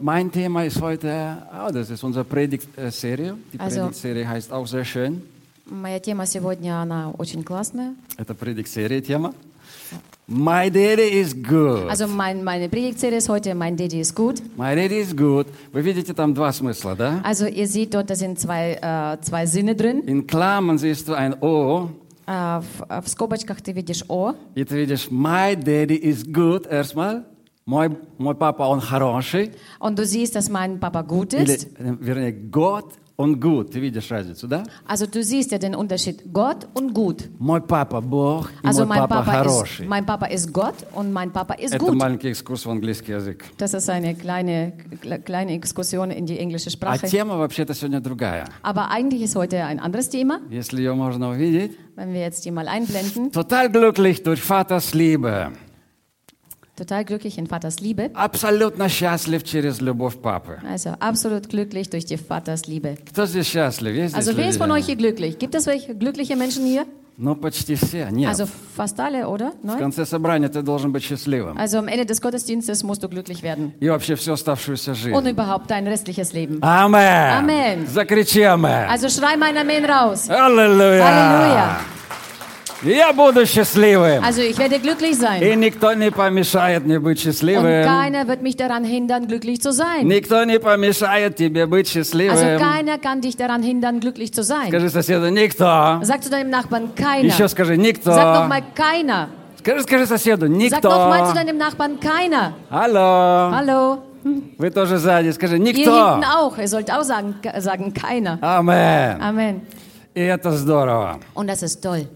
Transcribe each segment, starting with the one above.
mein Thema ist heute, oh, das ist unsere Predigtserie. Die Also- Predigtserie heißt auch sehr schön. Моя тема сегодня, она очень классная. Это Predigtserie тема. My daddy is good. Also mein, meine Predigtserie ist heute Mein Daddy ist gut. My daddy is good. Вы видите там два смысла, да? Also ihr seht dort, da sind zwei, äh, zwei Sinne drin. In Klammern siehst du ein O, Äh, в, в скобочках ты видишь О. и ты видишь My daddy is good erstmal. Мой, мой папа, он хороший. Und du siehst, dass mein Papa gut Или, ist. э, вернее, Gott und gut. Ты видишь разницу, да? Also du siehst ja den Unterschied Gott und gut. Мой папа Бог, и Also мой mein папа Papa, хороший. ist, mein Papa ist Gott und mein Papa ist Это gut. маленький экскурс в английский язык. Das ist eine kleine, kle- kleine Exkursion in die englische А Sprache. тема вообще-то сегодня другая. Aber eigentlich ist heute ein anderes Thema, Если ее можно увидеть. wenn wir jetzt die mal einblenden. Total glücklich durch Vaters Liebe. Total glücklich in Vaters Liebe. Абсолютно счастлив через любовь папы. Also absolut glücklich durch die Vaters Liebe. Кто здесь счастлив? Есть здесь Also wer ist von люди? euch hier glücklich? Gibt es welche glückliche Menschen hier? Ну, почти все. Нет. Also fast alle, oder? В Nein? конце собрания ты должен быть счастливым. Also am Ende des Gottesdienstes musst du glücklich werden. И вообще всю оставшуюся Und жизнь. überhaupt dein restliches Leben. Амен. Амен. Закричи амен. Also schrei mein Amen raus. Аллилуйя. Аллилуйя. Я буду счастливым. Also ich werde glücklich И sein. никто не помешает мне быть Und счастливым. keiner wird mich daran hindern, glücklich zu sein. Никто не помешает тебе быть Also счастливым. keiner kann dich daran hindern, glücklich zu sein. Скажи соседу, никто. Sag zu deinem Nachbarn, keiner. Еще скажи, никто. Sag nochmal, keiner. Скажи, скажи соседу, Sag nochmal zu никто. deinem Nachbarn, keiner. Алло. Hallo. Вы тоже сзади. Скажи, Ihr никто. hinten auch. Ihr sollt auch sagen, sagen keiner. Амен. Amen. И это здорово. Und das ist toll.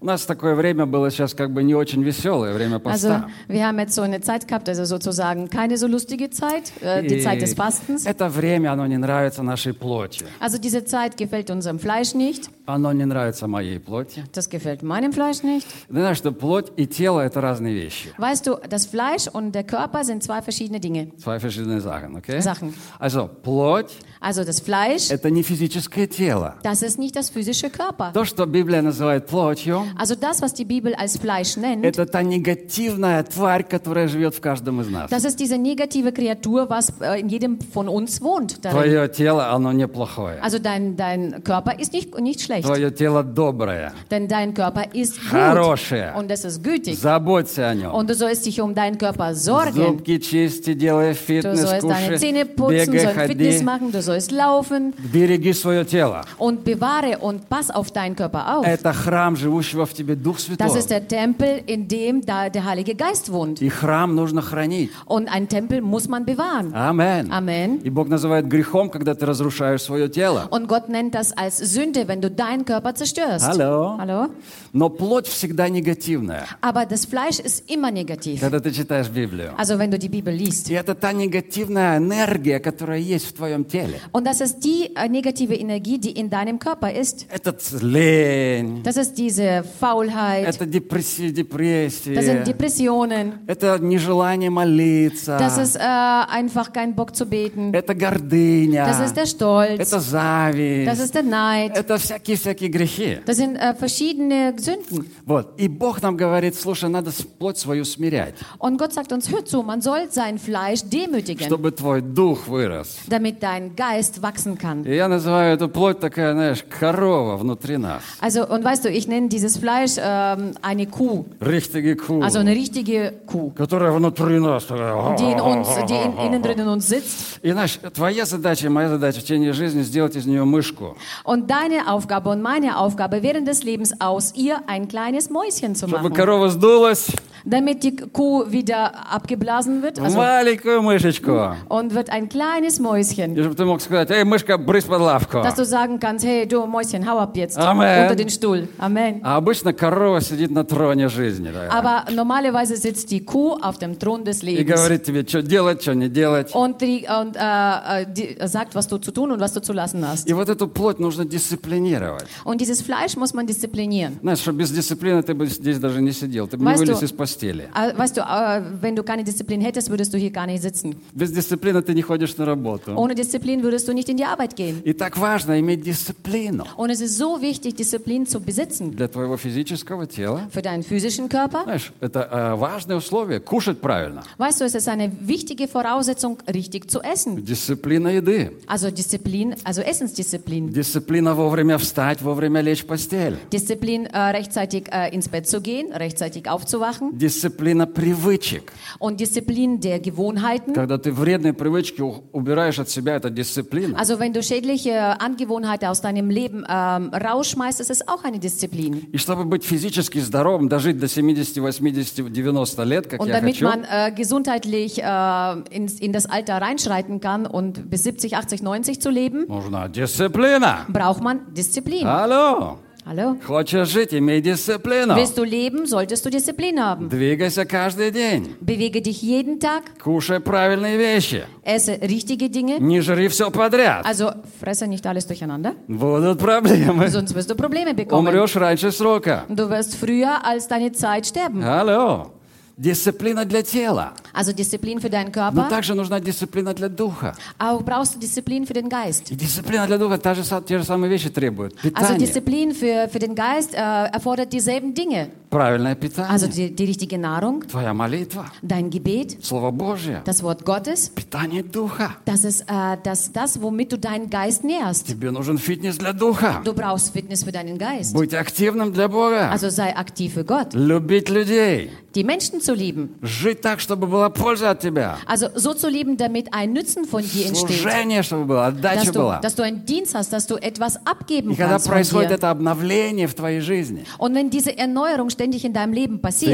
У нас такое время было сейчас как бы не очень веселое, время Also поста. wir haben jetzt so eine Zeit gehabt, also sozusagen keine so lustige Zeit, äh, die И Zeit des Fastens. это время, оно не нравится нашей плоти. Also diese Zeit gefällt unserem Fleisch nicht, Оно не нравится моей плоти. das gefällt meinem Fleisch nicht. Ты знаешь, что плоть и тело – это разные вещи. Weißt du, das Fleisch und der Körper sind zwei verschiedene Dinge. Zwei verschiedene Sachen, okay? Sachen. Also, плоть Also das Fleisch, – это не физическое тело. das ist nicht das physische Körper. То, что Библия называет плотью, Also das, was die Bibel als Fleisch nennt, это та негативная тварь, которая живет в каждом из нас. das ist diese negative Kreatur, was äh, in jedem von uns wohnt. Darin. Твое тело, оно неплохое. Also dein, dein Körper ist nicht, nicht schlecht, Твое тело доброе. denn dein Körper ist gut Хорошее. und es ist gütig. Заботься о нем. Und du sollst dich um deinen Körper sorgen. Зубки чисти, делай Du фитнес, sollst deine кушай, Zähne putzen, бегай, sollst Fitness ходи. machen, du sollst laufen Береги свое тело. und bewahre und pass auf deinen Körper auf. Это храм живущего в тебе Дух Das Святой. ist der Tempel, in dem da der Heilige Geist wohnt. И храм нужно хранить. Und ein Tempel muss man bewahren. Амен. Amen. И Бог называет грехом, когда ты разрушаешь свое тело. Und Gott nennt das als Sünde, wenn du deinen Körper zerstörst. Hallo. Hallo? Но плоть всегда негативная, Aber das Fleisch ist immer negativ. когда ты читаешь Библию. Also wenn du die Bibel liest. И это та негативная энергия, которая есть в твоем теле. Und das ist die äh, negative Energie, die in deinem Körper ist. Это лень, Das ist diese Faulheit. это депрессия, Das sind депрессия, Depressionen. это нежелание молиться, Das ist äh, einfach kein Bock zu beten. это гордыня, Das ist der Stolz. это Das зависть, ist der Neid. это всякие-всякие грехи. Das sind äh, verschiedene Sünden. Вот. И Бог нам говорит, слушай, надо с- плоть свою смирять, Und Gott sagt uns, hör zu, man soll sein Fleisch demütigen, чтобы твой дух вырос. damit dein Geist wachsen kann. И я называю эту плоть такая, знаешь, корова внутри нас. Also, und weißt du, ich nenne dieses Fleisch ähm, eine Kuh, Richtige Kuh, also eine richtige Kuh, которая внутри нас. такая. die in uns, die in, innen drin in uns sitzt. И знаешь, твоя задача и моя задача в течение жизни сделать из нее мышку, Und deine Aufgabe und meine Aufgabe während des Lebens aus ihr ein kleines Mäuschen zu чтобы machen, корова сдулась damit die Kuh wieder abgeblasen wird в also, маленькую мышечку. und wird ein kleines Mäuschen. И чтобы ты мог Сказать, эй, мышка, брысь под лавку. Dass du sagen kannst, hey, du Mäuschen, hau ab jetzt Amen. unter den Stuhl. Amen. А обычно корова сидит на троне жизни да, Aber normalerweise sitzt die Kuh auf dem Thron des и Lebens говорит тебе, что делать, что не делать. und, die, und äh, äh, die sagt, was du zu tun und was du zu lassen hast. И вот эту плоть нужно дисциплинировать. Und dieses Fleisch muss man disziplinieren. Знаешь, что без дисциплины ты бы здесь даже не сидел, ты бы не Weißt du- вылез из постели. Äh, Weißt du, äh, wenn du keine Disziplin hättest, würdest du hier gar nicht sitzen. Без дисциплины ты не ходишь на работу. Ohne Disziplin würdest du nicht in die Arbeit gehen. И так важно иметь дисциплину Und es ist so wichtig, Disziplin zu besitzen. для твоего физического тела. Für deinen physischen Körper. Знаешь, это э, важное условие – кушать правильно. Weißt du, es ist eine wichtige Voraussetzung, richtig zu essen. Дисциплина еды. Also Disziplin, also Essensdisziplin. Дисциплина вовремя встать, вовремя лечь в постель. Disziplin, äh, rechtzeitig äh, ins Bett zu gehen, rechtzeitig aufzuwachen. Дисциплина привычек. Und Disziplin der Gewohnheiten. Когда ты вредные привычки у- убираешь от себя, это дисциплина. Also wenn du schädliche Angewohnheiten aus deinem Leben ähm, rausschmeißt, ist es auch eine Disziplin. И чтобы быть физически здоровым, дожить до 70, 80, 90 лет, как Und я damit хочу, man äh, gesundheitlich äh, ins, in das Alter reinschreiten kann und bis 70, 80, 90 zu leben, нужна дисциплина. braucht man Disziplin. Алло! Hallo? Хочешь жить, имей дисциплину. Willst du leben, solltest du Disziplin haben. Двигайся каждый день. Bewege dich jeden Tag, Кушай правильные вещи. esse richtige Dinge. Не жри все подряд. Also fresse nicht alles durcheinander, Будут проблемы. sonst wirst du Probleme bekommen. Умрешь раньше срока. Du wirst früher als deine Zeit sterben. Алло. Дисциплина для тела. Also Disziplin für deinen Но Körper, также нужна дисциплина для духа. auch brauchst du Disziplin für den Geist. И дисциплина для духа та же, те же самые вещи требует. Also Питание. Disziplin für, für den Geist äh, erfordert dieselben Dinge. Правильное Also питание. die, die richtige Nahrung, Твоя молитва. dein Gebet, Слово Божье. das Wort Gottes, Питание духа. das ist äh, das, das, womit du deinen Geist nährst. Тебе нужен фитнес для духа. Du brauchst Fitness für deinen Geist. Быть активным для Бога. Also sei aktiv für Gott. Любить людей. Die Menschen zu lieben. Жить так, чтобы была польза от тебя. Also so zu leben, damit ein Nutzen von dir entsteht. Служение, чтобы было, Dass отдача du, была. dass du einen Dienst hast, dass du etwas abgeben И когда kannst von происходит это обновление в твоей жизни, Und wenn diese Erneuerung ständig in deinem Leben passiert,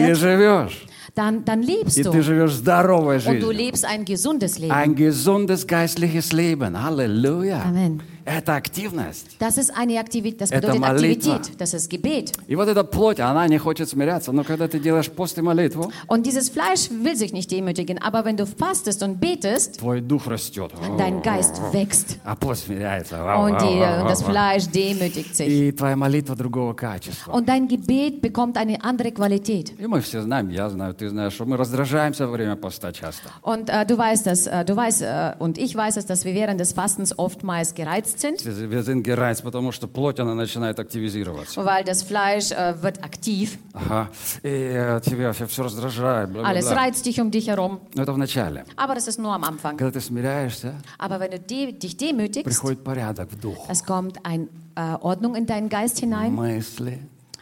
dann, dann lebst du. Und du lebst ein gesundes Leben. Ein gesundes geistliches Leben. Halleluja. Amen. Это активность. Das ist eine Aktivität, das Это bedeutet молитва. Aktivität, das ist Gebet. И вот эта плоть, она не хочет смиряться. Но когда ты делаешь пост и молитву, Und dieses Fleisch will sich nicht demütigen, aber wenn du fastest und betest, твой дух растет. dein Geist wächst А пост смиряется. und, die, das Fleisch demütigt sich. И твоя молитва другого качества. Und dein Gebet bekommt eine andere Qualität. И мы все знаем, я знаю, ты знаешь, что мы раздражаемся во время поста часто. Und äh, du weißt das, äh, du weißt äh, und ich weiß es, dass wir während des Fastens oftmals gereizt sind, Wir sind gereizt, потому что плоть, она начинает активизироваться. weil das Fleisch äh, wird aktiv. Ага. И э, тебя все раздражает. бла, бла, Alles бла. reizt dich um dich herum. Но это в начале. Aber das ist nur am Anfang. Когда ты смиряешься, Aber wenn du de dich demütigst, приходит порядок в дух. es kommt eine äh, Ordnung in deinen Geist hinein, Мысли.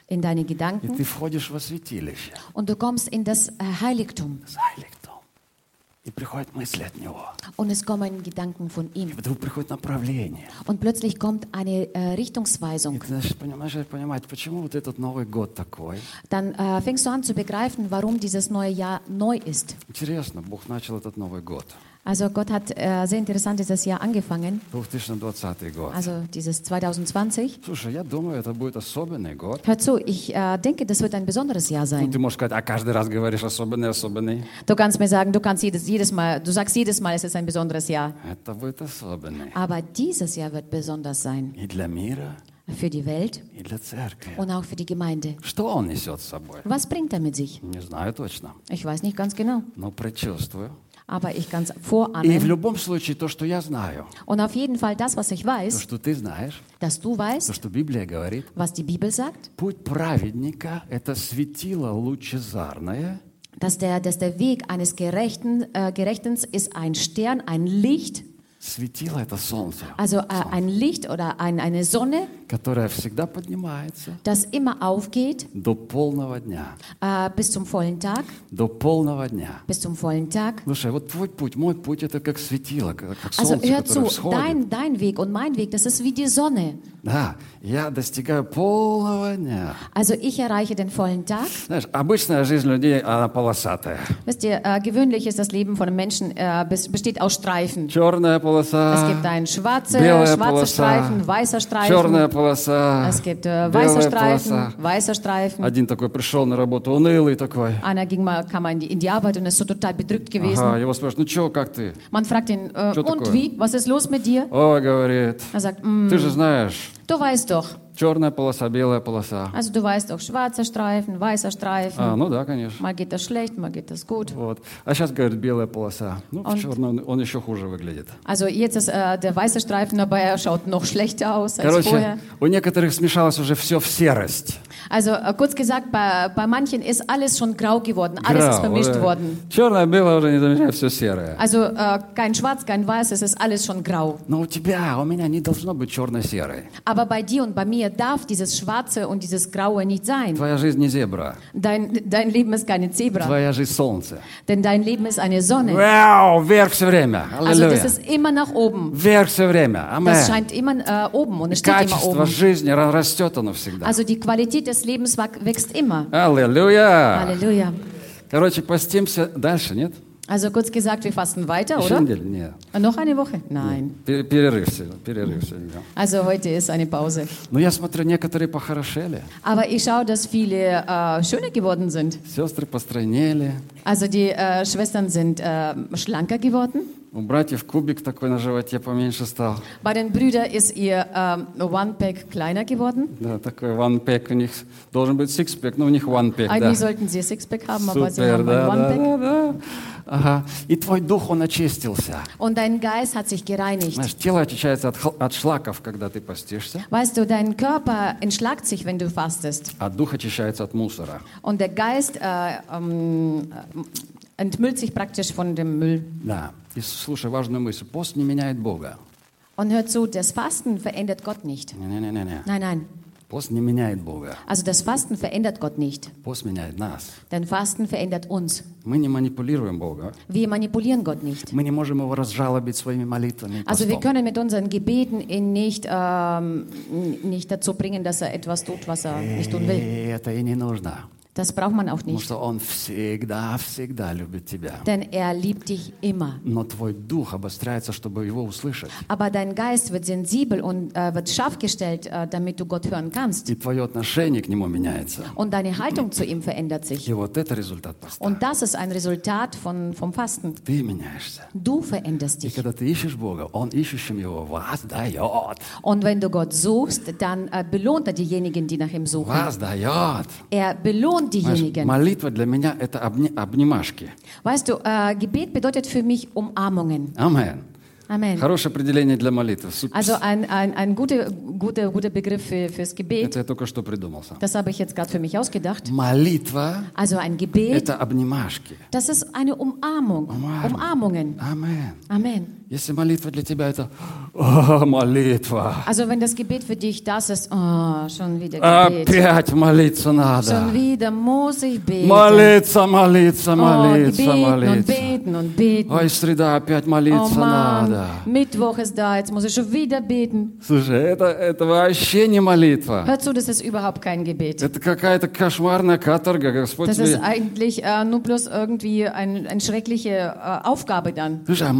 in deine И Gedanken ты входишь во святилище, und du kommst in das äh, Heiligtum в Heiligtum. И приходят мысли от него. und es kommen Gedanken von И ihm. вдруг приходит направление. Und plötzlich kommt eine äh, И Richtungsweisung. ты начинаешь понимаешь, понимать, почему вот этот Новый год такой. Dann äh, fängst du an zu begreifen, warum dieses neue Jahr neu ist. Интересно, Бог начал этот Новый год. Also Gott hat äh, sehr interessant dieses Jahr angefangen, 2020 год. also dieses 2020. Слушай, я думаю, это будет особенный год. Hör zu, ich äh, denke, das wird ein besonderes Jahr Ну, sein. ты можешь сказать, а каждый раз говоришь особенный, особенный. Du kannst mir sagen, du kannst jedes, jedes Mal, du sagst jedes Mal, es ist ein besonderes Jahr. Это будет особенный. Aber dieses Jahr wird besonders sein И для мира, für die Welt и для церкви. und auch für die Gemeinde. Что он несет с собой? Was bringt er mit sich? Не знаю точно, Ich weiß nicht ganz genau, но предчувствую. aber ich kann es И в vorahnen. любом случае, то, что я знаю, Und auf jeden Fall das, was ich то, weiß, что ты знаешь, dass du то, weißt, что Библия говорит, was die Bibel sagt, путь праведника – это светило лучезарное, dass der, dass der Weg eines Gerechten, äh, Gerechtens ist ein Stern, ein Licht, Светило – это солнце, also äh, ein Licht oder ein, eine Sonne, которое всегда поднимается das immer aufgeht до полного дня. äh, bis zum vollen Tag, До полного дня. bis zum vollen Tag. Слушай, вот твой путь, мой путь – это как светило, как как Also солнце, hör которое zu, всходит. dein, dein Weg und mein Weg, das ist wie die Sonne. Да, я достигаю полного дня. Also ich erreiche den vollen Tag. Знаешь, обычная жизнь людей, она полосатая. Wisst ihr, äh, gewöhnlich ist das Leben von Menschen, äh, bes- besteht aus Streifen. Черная полоса, Es gibt einen schwarze, белая schwarze полоса, Streifen, weißer черная Streifen. Полоса, Es gibt äh, белая Streifen, полоса. weißer Streifen. Один такой пришел на работу, унылый такой. Einer ging mal, kam mal in die, in die Arbeit und ist so total bedrückt gewesen. Ага, его spрашивают, ну что, как ты? Man fragt ihn, äh, und такое? wie? Was ist los mit dir? Ой, говорит, Er sagt, mm, ты же знаешь, du weißt doch, Черная полоса, белая полоса. Also du weißt auch schwarzer Streifen, weißer Streifen. А, ну да, конечно. Mal geht das schlecht, mal geht das gut. Вот. А сейчас, говорит, белая полоса. Ну, в Он- черном он, он еще хуже выглядит. Also jetzt ist äh, der weiße Streifen dabei, er schaut noch schlechter aus als Короче, vorher. у некоторых смешалось уже все в серость. Also äh, kurz gesagt, bei, bei manchen ist alles schon grau geworden, alles ist vermischt worden. Черное, белое уже не замечает, все серое. Also äh, kein Schwarz, kein Weiß, es ist alles schon grau. Но у тебя, у меня не должно быть черно-серой. Aber bei dir und bei mir darf dieses Schwarze und dieses Graue nicht sein. Твоя жизнь не зебра. Dein, dein Leben ist keine Zebra, Твоя жизнь солнце. denn dein Leben ist eine Sonne. Вау, вверх все время. Also das Аллилуйя. ist immer nach oben. Вверх все время. Das Амен. scheint immer äh, oben und es steht immer Качество oben. жизни ра- растет оно всегда. Also die Qualität des Lebens wa- wächst immer. Аллилуйя. Halleluja. Короче, постимся дальше, нет? Also kurz gesagt, wir fasten weiter, Еще oder? неделю? Нет. Äh, Noch eine Woche? Nein. Пер- Перерыв сегодня. Перерыв сегодня. да. Also heute ist eine Pause. Но я смотрю, некоторые похорошели. Aber ich schaue, dass viele äh, schöner geworden sind. Сестры постройнели. Also die äh, Schwestern sind äh, schlanker geworden. У братьев кубик такой на животе поменьше стал. Bei den Brüdern ist ihr ähm, One-Pack kleiner geworden. Да, такой one pack у них. Должен быть six pack, но у них one pack, да. Eigentlich sollten sie Sixpack haben, aber sie haben да, да, One-Pack. да, да. Ага. И твой дух, он очистился. Und dein Geist hat sich gereinigt. Знаешь, тело очищается от, от шлаков, когда ты постишься, Weißt du, dein Körper entschlagt sich, wenn du fastest. а дух очищается от мусора. Und der Geist äh, ähm, äh, entmüllt sich praktisch von dem Müll. Да. И слушай важную мысль. Пост не меняет Бога. Und hört zu, das Fasten verändert Gott nicht. Не-не-не-не. Nein, nein. Пост не меняет Бога. Also das Fasten verändert Gott nicht. Пост меняет нас. Denn Fasten verändert uns. Мы не манипулируем Бога. Wir manipulieren Gott nicht. Мы не можем его разжалобить своими молитвами. и Also wir постом. können mit unseren Gebeten ihn nicht, ähm, nicht dazu bringen, dass er etwas tut, was er nicht tun will. И это и не нужно. Das braucht man auch Потому nicht. что Он всегда, всегда любит тебя. Denn er liebt dich immer. Но твой дух обостряется, чтобы его услышать. Aber dein Geist wird sensibel und äh, wird scharf gestellt, äh, damit du Gott hören kannst. И твое отношение к нему меняется. Und deine Haltung zu ihm verändert sich. И вот это результат поста. Und das ist ein Resultat von, vom Fasten. Ты меняешься. Du veränderst И dich. когда ты ищешь Бога, Он ищущим его воздает. Und wenn du Gott suchst, dann äh, belohnt er diejenigen, die nach ihm suchen. Воздает. Er belohnt Знаешь, diejenigen. молитва для меня – это обни- обнимашки. Weißt du, äh, Gebet bedeutet für mich Umarmungen. Амен. Amen. Хорошее определение для молитвы. Супер. Also ein, ein, ein guter, guter, guter Begriff für, fürs Gebet. Это я только что придумал сам. Das habe ich jetzt gerade für mich ausgedacht. Молитва Also ein – Gebet, это обнимашки. das ist eine Umarmung. Umarmung. Umarmungen. Амен. Amen. Если молитва для тебя – это «О, молитва». Also wenn das Gebet für dich das ist, oh, schon wieder Gebet. Опять молиться Schon надо. wieder muss ich beten. Молиться, молиться, Oh, молиться, beten und молиться. beten und beten. Ой, среда, опять Oh молиться Mann, надо. Mittwoch ist da, jetzt muss ich schon wieder beten. Слушай, это, это вообще не молитва. Hör zu, das ist überhaupt kein Gebet. Это какая-то кошмарная каторга. Господь Das ist тебе... eigentlich äh, nur bloß irgendwie ein, eine schreckliche äh, Aufgabe dann. Слушай, а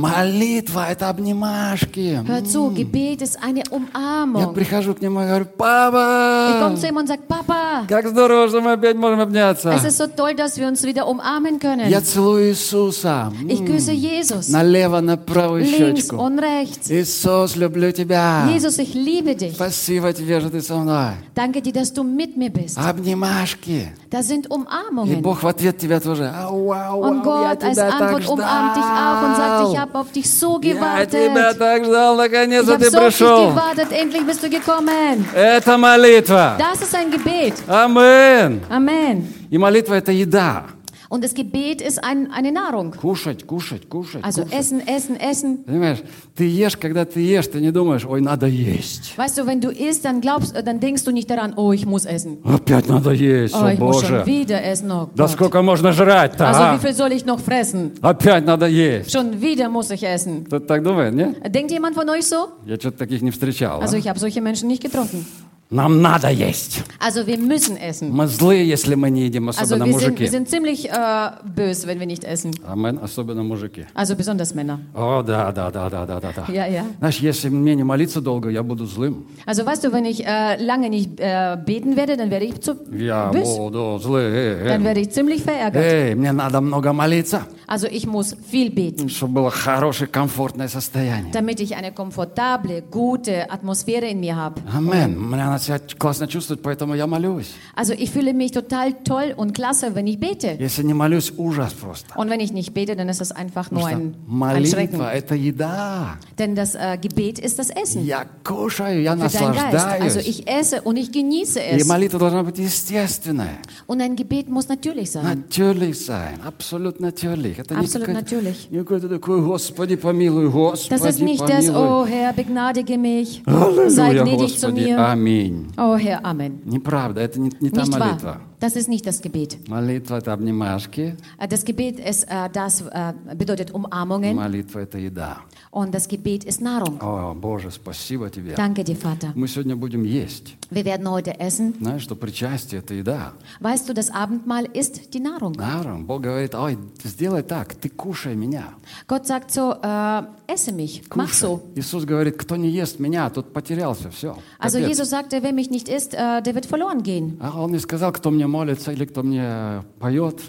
это обнимашки. Hör zu, Gebet ist eine Я прихожу к нему и говорю, Ich komme папа, zu ihm und sage, Papa, как здорово, что мы опять можем обняться. es ist so toll, dass wir uns wieder umarmen können. Я целую Иисуса. Ich küsse Jesus. Налево, на правую Links щечку. und rechts. Иисус, люблю тебя. Jesus, ich liebe dich. Спасибо тебе, что ты со мной. Danke dir, dass du mit mir bist. Обнимашки. Das sind И Umarmungen. Бог в ответ тебя тоже. Ау, ау, Und ау, я Gott als тебя так Antwort umarmt dich auch und sagt, ich ждал. habe auf dich so Я тебя gewartet. так ждал, наконец-то ты so пришел. gewartet, endlich bist du gekommen. Это молитва. Das ist ein Gebet. Амен. Amen. И молитва – это еда. Und das Gebet ist ein, eine Nahrung. Кушать, кушать, кушать, Also кушать. essen, essen, essen. Понимаешь, ты ешь, когда ты ешь, ты не думаешь, ой, надо есть. Weißt du, wenn du isst, dann glaubst, dann denkst du nicht daran, oh, ich muss essen. Опять надо есть, Oh, о ich muss schon Боже. wieder essen. Oh Да Gott. сколько можно жрать-то, Also а? wie viel soll ich noch fressen? Опять надо есть. Schon wieder muss ich essen. Кто-то так думает, не? Denkt jemand von euch so? Я что-то таких не встречал. а? Also ich habe solche Menschen nicht getroffen. Нам надо есть. Also wir müssen essen. Мы злые, если мы не едим, Also особенно wir sind, мужики. wir sind ziemlich äh, böse, wenn wir nicht essen. Амен, особенно мужики. Also besonders Männer. О, да, да, да, да, да, да, да. Ja, ja. Знаешь, если мне не молиться долго, я буду злым. Also weißt du, wenn ich äh, lange nicht äh, beten werde, dann werde ich zu Я bös. буду злым. Dann werde ich ziemlich verärgert. Эй, мне надо много молиться. Also ich muss viel beten, чтобы было хорошее, комфортное состояние. damit ich eine komfortable, gute Atmosphäre in mir habe. Амен. Мне надо себя классно чувствовать, поэтому я молюсь. Also ich fühle mich total toll und klasse, wenn ich bete. Если не молюсь, ужас просто. Und wenn ich nicht bete, dann ist das einfach nur Потому ein, что ein Schrecken. молитва – это еда. Denn das äh, Gebet ist das Essen Я кушаю, я für deinen Geist. Also наслаждаюсь. ich esse und ich genieße И es. молитва должна быть естественная. Und ein Gebet muss natürlich sein. Natürlich sein, абсолютно natürlich. Это Absolut какая- natürlich. не какое-то такое, Господи, помилуй, Господи, Das ist nicht das, помилуй. oh Herr, begnadige mich, sei Аллилуйя, zu Господи, mir. аминь. Oh Herr, Amen. Неправда, это не, не та Nicht молитва. Das ist nicht das Gebet. Молитва – это обнимашки, Äh, Das Gebet ist, äh, das äh, bedeutet Umarmungen молитва – это еда. und das Gebet ist Nahrung. О, Боже, спасибо Тебе. Danke dir, Vater. Мы сегодня будем есть. Wir werden heute essen. Знаешь, что причастие – это еда. Weißt du, das Abendmahl ist die Nahrung. Наверное, Бог говорит, ой, сделай так, ты кушай меня. Gott sagt so, äh, esse mich, mach Кушай. so. Иисус говорит, кто не ест меня, тот потерялся, все. Also Jesus sagte, wer mich nicht isst, äh, der wird verloren gehen. А он не сказал, кто мне молится или кто мне поет.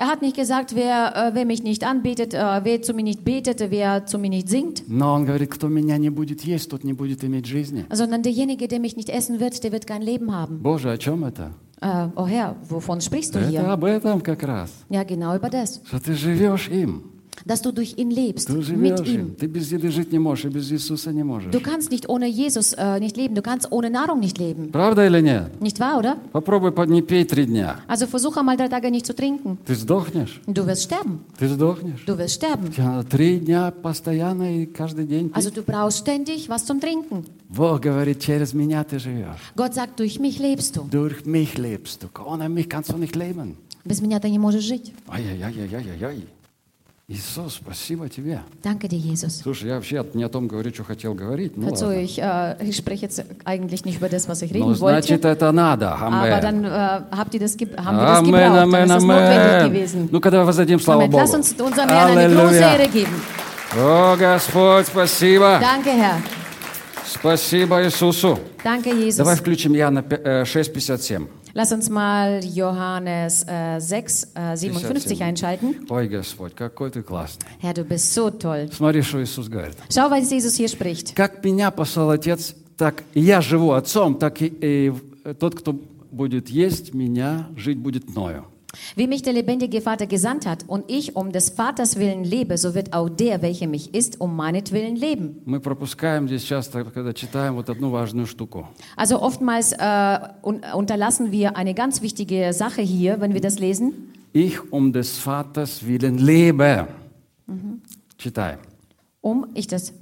Er hat nicht gesagt, wer, äh, wer mich nicht anbetet, äh, wer zu mir nicht betet, wer zu mir nicht singt, Но он говорит, кто меня не будет есть, тот не будет иметь жизни. sondern derjenige, der mich nicht essen wird, der wird kein Leben haben. Боже, о чем это? Äh, oh Herr, wovon sprichst du Это hier? об этом как раз. Ja, genau über das. Что ты живешь им. Dass du durch ihn lebst, Ты mit живешь ihm. им. Ты без еды жить не можешь, и без Иисуса не можешь. Du kannst nicht ohne Jesus äh, nicht leben, du kannst ohne Nahrung nicht leben. Правда или нет? Nicht wahr, oder? Попробуй по- не пей три дня. Also versuche einmal drei Tage nicht zu trinken. Ты сдохнешь. Du wirst sterben. Ты сдохнешь. Du wirst sterben. Тебе надо три дня постоянно и каждый день пить. Also du brauchst ständig was zum Trinken. Бог говорит, через меня ты живешь. Gott sagt, durch mich lebst du. Durch mich lebst du. Ohne mich kannst du nicht leben. Без меня ты не можешь жить. Ай-яй-яй-яй-яй-яй. Иисус, спасибо тебе. Danke dir, Jesus. Слушай, я вообще не о том говорю, что хотел говорить. Ну, Also ich, äh, ich spreche jetzt eigentlich nicht über das, was ich Ну, reden wollte. значит, это надо. Aber Амен. dann äh, habt ihr das, haben wir das Амен, gebraucht. Dann амен, ist es notwendig gewesen. Ну, когда воздадим славу Amen. Богу. Lass uns unserem Herrn eine große Ehre geben. О, Господь, спасибо. Danke, Herr. Спасибо Иисусу. Danke, Jesus. Давай включим э, 6.57. Lass uns mal Johannes äh, 6, äh, 57 einschalten. Ой, Господь, какой ты классный. Herr, du bist so toll. Смотри, что Иисус говорит. Schau, was Jesus hier spricht. Как меня послал Отец, так и я живу Отцом, так и, и тот, кто будет есть меня, жить будет мною. Wie mich der lebendige Vater gesandt hat und ich um des Vaters willen lebe, so wird auch der, welcher mich ist, um meinetwillen leben. Мы пропускаем здесь часто, когда читаем вот одну важную штуку. Also oftmals äh, un unterlassen wir eine ganz wichtige Sache hier, wenn wir das lesen. Ich um des Vaters willen lebe. Читаем. Um ich das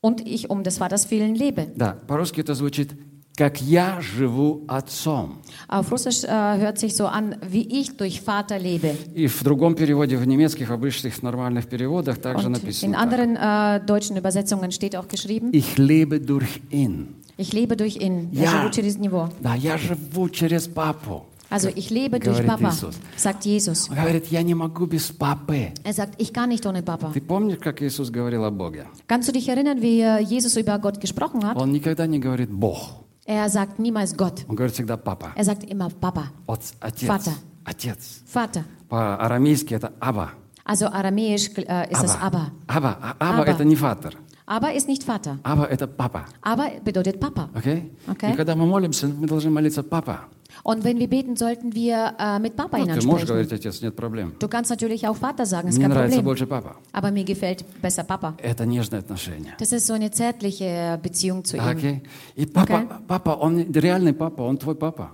und ich um des Vaters willen lebe. Да, по-русски это звучит, как я живу Отцом. Auf Russisch äh, hört sich so an, wie ich durch Vater lebe. И в другом переводе, в немецких обычных нормальных переводах также Und написано in anderen äh, deutschen Übersetzungen steht auch geschrieben, Ich lebe durch ihn. ich lebe durch ihn. Я Ja. живу через него. Да, я живу через папу. Also ich lebe durch Papa, Иисус. sagt Jesus. Он говорит, я не могу без папы. Er sagt, ich kann nicht ohne Papa. Ты помнишь, как Иисус говорил о Боге? Kannst du dich erinnern, wie äh, Jesus über Gott gesprochen hat? Он никогда не говорит Бог. Er sagt niemals Gott. Он говорит всегда папа. Er sagt immer Papa, Отц- Отец. Vater. Отец. Vater. По-арамейски это Аба. Also aramäisch äh, ist es Abba. Аба. А- Аба Аба. это не фатер. Aber ist nicht Vater. Аба это папа. Aber bedeutet Papa. Окей? Окей. И когда мы молимся, мы должны молиться папа. Und wenn wir beten, sollten wir äh, mit Papa Ну, ты можешь hineinsprechen. говорить отец, нет проблем. Du kannst natürlich auch Vater sagen, ist Мне kein нравится Problem. больше папа. Aber mir gefällt besser Papa. Это нежное отношение. Das ist so eine zärtliche Beziehung zu ihm. Окей? И папа, Окей. папа, он реальный папа, он твой папа.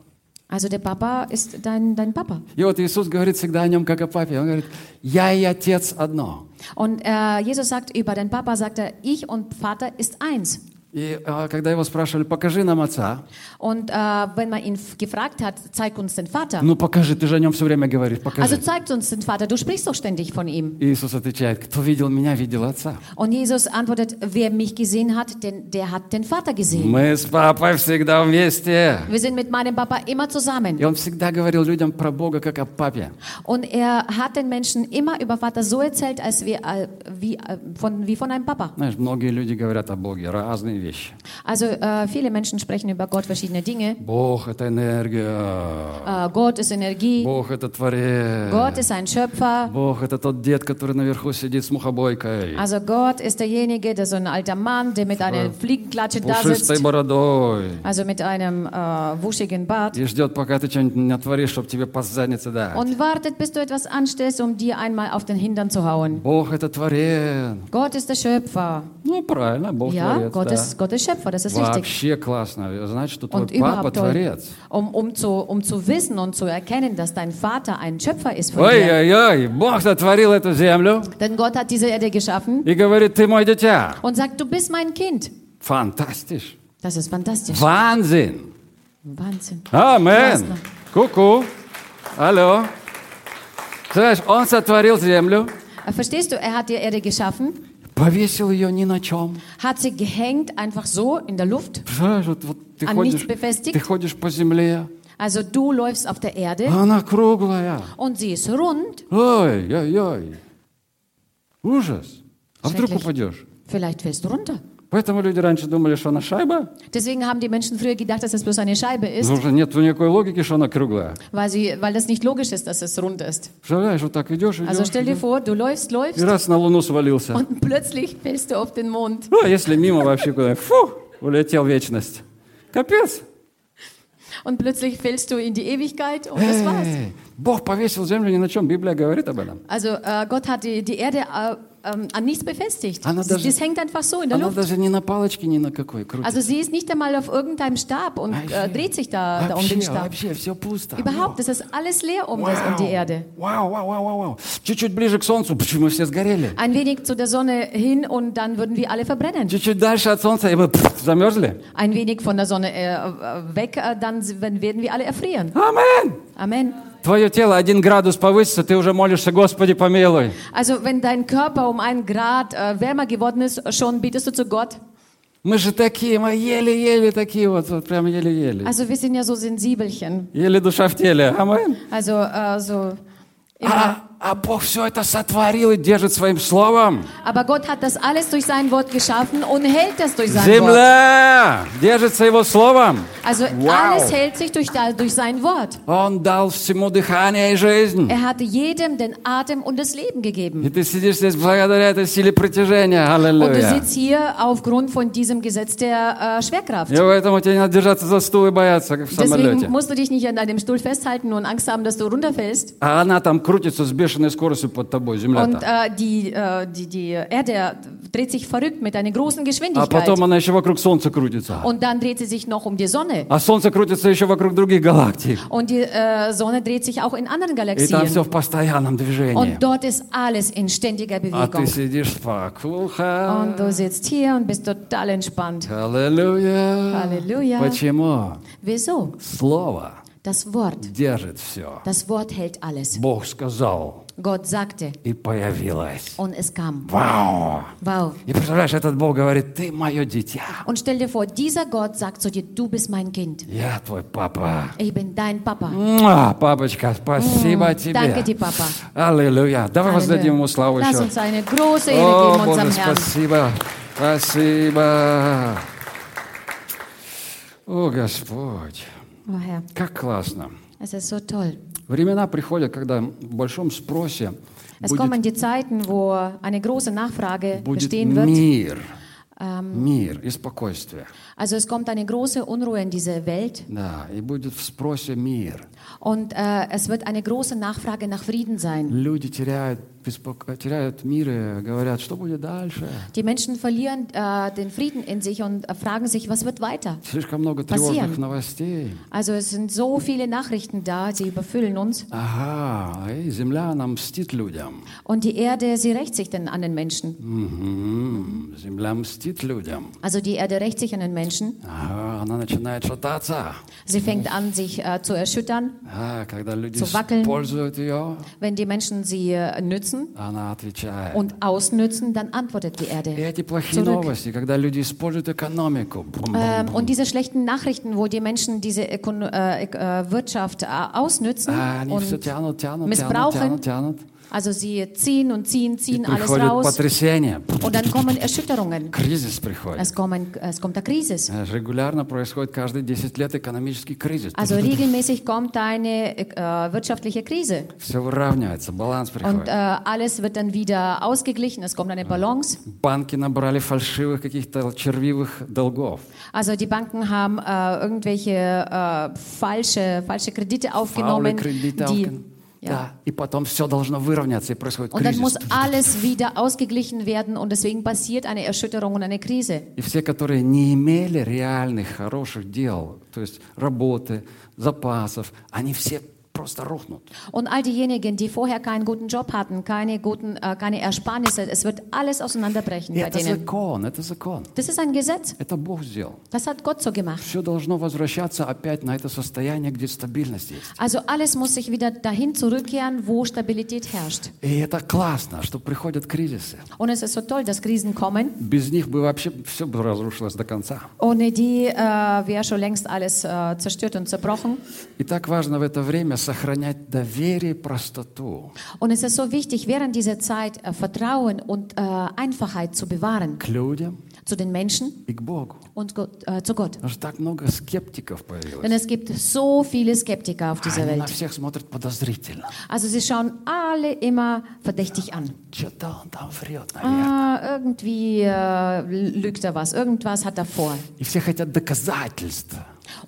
Also der Papa ist dein, dein Papa. И вот Иисус говорит всегда о нем как о папе. Он говорит, я и отец одно. Und äh, Jesus sagt über den Papa, sagt er, ich und Vater ist eins. И а, когда его спрашивали, покажи нам отца, Und äh, wenn man ihn gefragt hat, zeig uns den Vater. ну покажи, ты же о нем все время говоришь, покажи. Also zeigt uns den Vater, du sprichst doch ständig von ihm. И Иисус отвечает, кто видел меня, видел отца. Und Jesus antwortet, wer mich gesehen hat, den, der hat den Vater gesehen. Мы с папой всегда вместе. Wir sind mit meinem Papa immer zusammen. И он всегда говорил людям про Бога как о папе. Und er hat den Menschen immer über Vater so erzählt, als äh, wie, äh, von, wie von einem Papa. Знаешь, многие люди говорят о Боге, разные вещи. Also äh, viele Menschen sprechen über Gott verschiedene Dinge. Бог – это энергия. Äh, Gott ist Energie, Бог – это творец. Gott ist ein Schöpfer. Бог – это тот дед, который наверху сидит с мухобойкой. Also Gott ist derjenige, der so ein alter Mann, der mit einer Fliegenklatsche da Пушистой sitzt, бородой. also mit einem äh, wuschigen Bart И ждет, пока ты что-нибудь натворишь, чтобы тебе по заднице дать. und wartet, bis du etwas anstellst, um dir einmal auf den Hintern zu hauen. Бог – это творец. Gott ist der Schöpfer. Ну, правильно, Бог Ja, творец, Gott да. ist, Gott ist Schöpfer, das ist richtig. Вообще классно. Знать, что твой Und папа überhaupt toll, творец. um, um, zu, um zu wissen und zu erkennen, dass dein Vater ein Schöpfer ist von dir. Ой-ой-ой, Бог сотворил эту землю Denn Gott hat diese Erde geschaffen и говорит, ты мой дитя. und sagt, du bist mein Kind. Фантастиш. Das ist fantastisch. Ванзин. Wahnsinn. Амен. Классно. Ку-ку. Алло. Знаешь, он сотворил землю, Äh, Verstehst du, er hat die Erde geschaffen, повесил ее ни на чем. hat sie gehängt einfach so in der Luft. Представляешь, вот, вот ты, An ходишь, nichts befestigt? ты ходишь по земле, Also du läufst auf der Erde а она круглая. und sie ist rund. Ой-ой-ой. Ужас. А вдруг Schrecklich. упадешь? Vielleicht fällst du runter. Поэтому люди раньше думали, что она шайба. Deswegen haben die Menschen früher gedacht, dass es bloß eine Scheibe ist, Потому что нет никакой логики, что она круглая. weil, sie, weil das nicht logisch ist, dass es rund ist. Представляешь, вот так идешь, идешь, Also stell dir vor, du läufst, и läufst раз на Луну свалился. und plötzlich fällst du auf den Mond. Ну, а если мимо вообще куда фу, улетел в вечность. Капец. Und plötzlich fällst du in die Ewigkeit und das war's. Бог повесил землю ни на чем. Библия говорит об этом. Also äh, Gott hat die, die Erde äh, ähm, an nichts befestigt. Она Das, даже- das hängt einfach so in der Она Luft. даже не на палочке, ни на какой. Круто. Also sie ist nicht einmal auf irgendeinem Stab und äh, dreht sich da, da um вообще, den Stab. вообще, все пусто. Überhaupt, es ist alles leer um, das, um die Erde. Вау, вау, вау, вау, вау. Чуть-чуть ближе к Солнцу, пш, мы все сгорели. Ein wenig zu der Sonne hin und dann würden wir alle verbrennen. Чуть-чуть дальше от Солнца, и мы пф, замерзли. Ein wenig von der Sonne äh, äh, weg, äh, dann s- werden wir alle erfrieren. Амен. Amen. Твое тело один градус повысится, ты уже молишься, Господи, помилуй. Also wenn dein Körper um einen Grad äh, wärmer geworden ist, schon betest du zu Gott. Мы же такие, мы еле-еле такие вот, вот прям еле-еле. Also wir sind ja so Sensibelchen. Еле душа в теле. Амен. Also äh, so immer. А, а Бог все это сотворил и держит своим словом. Aber Gott hat das alles durch sein Wort geschaffen und hält das durch sein Wort. Земля держится его словом. Also Wow. alles hält sich durch, durch sein Wort. Он дал всему дыхание и жизнь. Er hatte jedem den Atem und das Leben И gegeben. ты сидишь здесь благодаря этой силе притяжения. Und du Аллилуйя. sitzt hier aufgrund von diesem Gesetz der äh, Schwerkraft. И поэтому тебе не надо держаться за стул и бояться, как в Deswegen самолете. musst du dich nicht an deinem Stuhl festhalten und Angst haben, dass du runterfällst. А она там крутится с бешеной скоростью под тобой, Und земля-то. äh, die, äh, die, die Erde dreht sich verrückt mit einer großen А Geschwindigkeit. потом она еще вокруг Солнца крутится. Und dann dreht sie sich noch um die Sonne. А Солнце крутится еще вокруг других галактик. Und die äh, Sonne dreht sich auch in anderen И там Galaxien. все в постоянном движении. Und dort ist alles in ständiger А ты Bewegung. сидишь спокуха. Und du sitzt hier und bist total entspannt. Аллилуйя. Halleluja. Почему? Wieso? Слово Das Wort. держит все. Das Wort hält alles. Бог сказал, Gott sagte и появилось. und es kam. Вау! Wow. И представляешь, этот Бог говорит, ты мое дитя. Und stell dir vor, dieser Gott sagt zu dir, du bist mein Kind. Я твой папа. Ich bin dein Papa. Муа, Папочка, спасибо тебе. Danke dir, Papa. Аллилуйя. Давай воздадим ему славу Lass еще. uns eine große Ehre О, geben Боже, спасибо. Спасибо. О, Господь. Oh Herr, Как классно. Es ist so toll. Времена приходят, когда в большом спросе Es будет, kommen die Zeiten, wo eine große Nachfrage будет bestehen wird. мир. Мир и спокойствие. Also es kommt eine große Unruhe in diese Welt Да, и будет в спросе мир. und äh, es wird eine große Nachfrage nach Frieden sein. Люди теряют, Die Menschen verlieren äh, den Frieden in sich und äh, fragen sich, was wird weiter passieren. Also es sind so viele Nachrichten da, sie überfüllen uns. Und die Erde, sie rächt sich denn an den Menschen. Also die Erde rächt sich an den Menschen. Sie fängt an, sich äh, zu erschüttern, zu wackeln, wenn die Menschen sie äh, nützen она отвечает. und ausnützen, dann antwortet die И Erde. эти плохие Zurück. новости, когда люди используют экономику, бум, бум, Ähm, бум. und diese schlechten Nachrichten, wo die Menschen diese Ökono äh, äh, Wirtschaft äh, ausnützen а они все und тянут, тянут, тянут, missbrauchen. тянут, тянут. Also sie ziehen und ziehen, И ziehen alles приходит raus потрясение. und dann kommen Erschütterungen. Кризис приходит. Es, kommen, es kommt der Krise. Знаешь, Регулярно происходит каждые 10 лет экономический кризис. Also regelmäßig kommt eine äh, wirtschaftliche Krise. Все выравнивается, баланс Und приходит. äh, alles wird dann wieder ausgeglichen, es kommt eine Balance. Банки набрали фальшивых каких-то червивых долгов. Also die Banken haben äh, irgendwelche äh, falsche, falsche Kredite Фаулы aufgenommen, кредиты. die, aufgen- ja. Да. И потом все должно выровняться, и происходит Und dann кризис. muss alles wieder ausgeglichen werden und deswegen passiert eine Erschütterung und eine Krise. И все, которые не имели реальных хороших дел, то есть работы, запасов, они все. Und all diejenigen, die vorher keinen guten Job hatten, keine guten, äh, keine Ersparnisse, es wird alles auseinanderbrechen И bei это denen. закон, это закон. Das ist ein Gesetz. Это Бог сделал. Das hat Gott so gemacht. Все должно возвращаться опять на это состояние, где стабильность есть. Also alles muss sich wieder dahin zurückkehren, wo Stabilität herrscht. И это классно, что приходят кризисы. Und es ist so toll, dass Krisen kommen. Без них бы вообще все бы разрушилось до конца. Ohne die äh, wäre schon längst alles äh, zerstört und zerbrochen. И так важно в это время сохранять доверие и простоту Und es ist so wichtig, während dieser Zeit äh, Vertrauen und äh, Einfachheit zu bewahren к людям zu den Menschen и к Богу. und Gott, äh, zu Gott. Потому что так много скептиков Denn появилось. es gibt so viele Skeptiker auf dieser Они на Welt. всех смотрят подозрительно. Also sie schauen alle immer verdächtig an. Что-то он там врет, наверное. Ah, irgendwie äh, lügt er was, irgendwas hat er vor. И все хотят доказательств.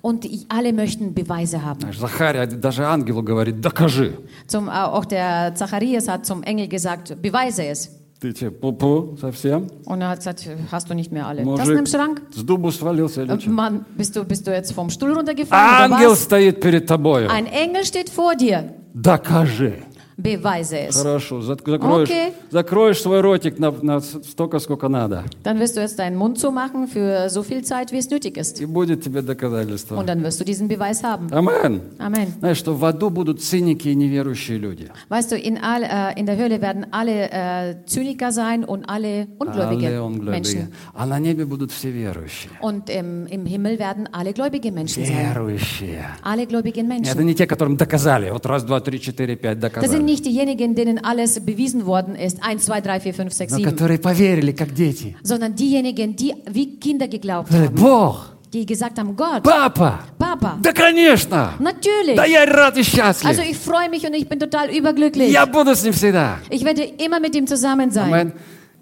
Und die, alle möchten Beweise haben. Знаешь, Захария даже ангелу говорит, докажи. Zum, äh, auch der Zacharias hat zum Engel gesagt, beweise es. Ты че, пупу совсем? Und er hat gesagt, hast du nicht mehr alle. Das im Мужик Schrank? с дубу свалился или что? Mann, bist du, bist du jetzt vom Stuhl runtergefallen oder Ангел was? стоит перед тобою. Ein Engel steht vor dir. Докажи. Beweise es. Хорошо, зак- закроешь, Окей. закроешь свой ротик на, на столько, сколько надо. Dann wirst du jetzt deinen Mund zumachen für so viel Zeit, wie es nötig ist. И будет тебе доказательство. Und dann wirst du diesen Beweis haben. Амен. Amen. Знаешь, что в аду будут циники и неверующие люди. Weißt du, in, all, äh, in der Hölle werden alle äh, Zyniker sein und alle ungläubige Alle ungläubige. Menschen. А на небе будут все верующие. Und im, im Himmel werden alle gläubige Menschen sein. Верующие. Alle gläubigen Это Menschen. не те, которым доказали. Вот раз, два, три, четыре, пять доказали. nicht diejenigen, denen alles bewiesen worden ist. 1, 2, 3, 4, 5, 6, Но 7. которые поверили, как дети. Sondern diejenigen, die wie Kinder geglaubt Говорят, haben. Бог, Die gesagt haben, Gott, папа, Papa, да, конечно. natürlich. Да я рад и Also счастлив. ich freue mich und ich bin total überglücklich. Я буду с ним всегда. Ich werde immer mit ihm zusammen sein. Амен.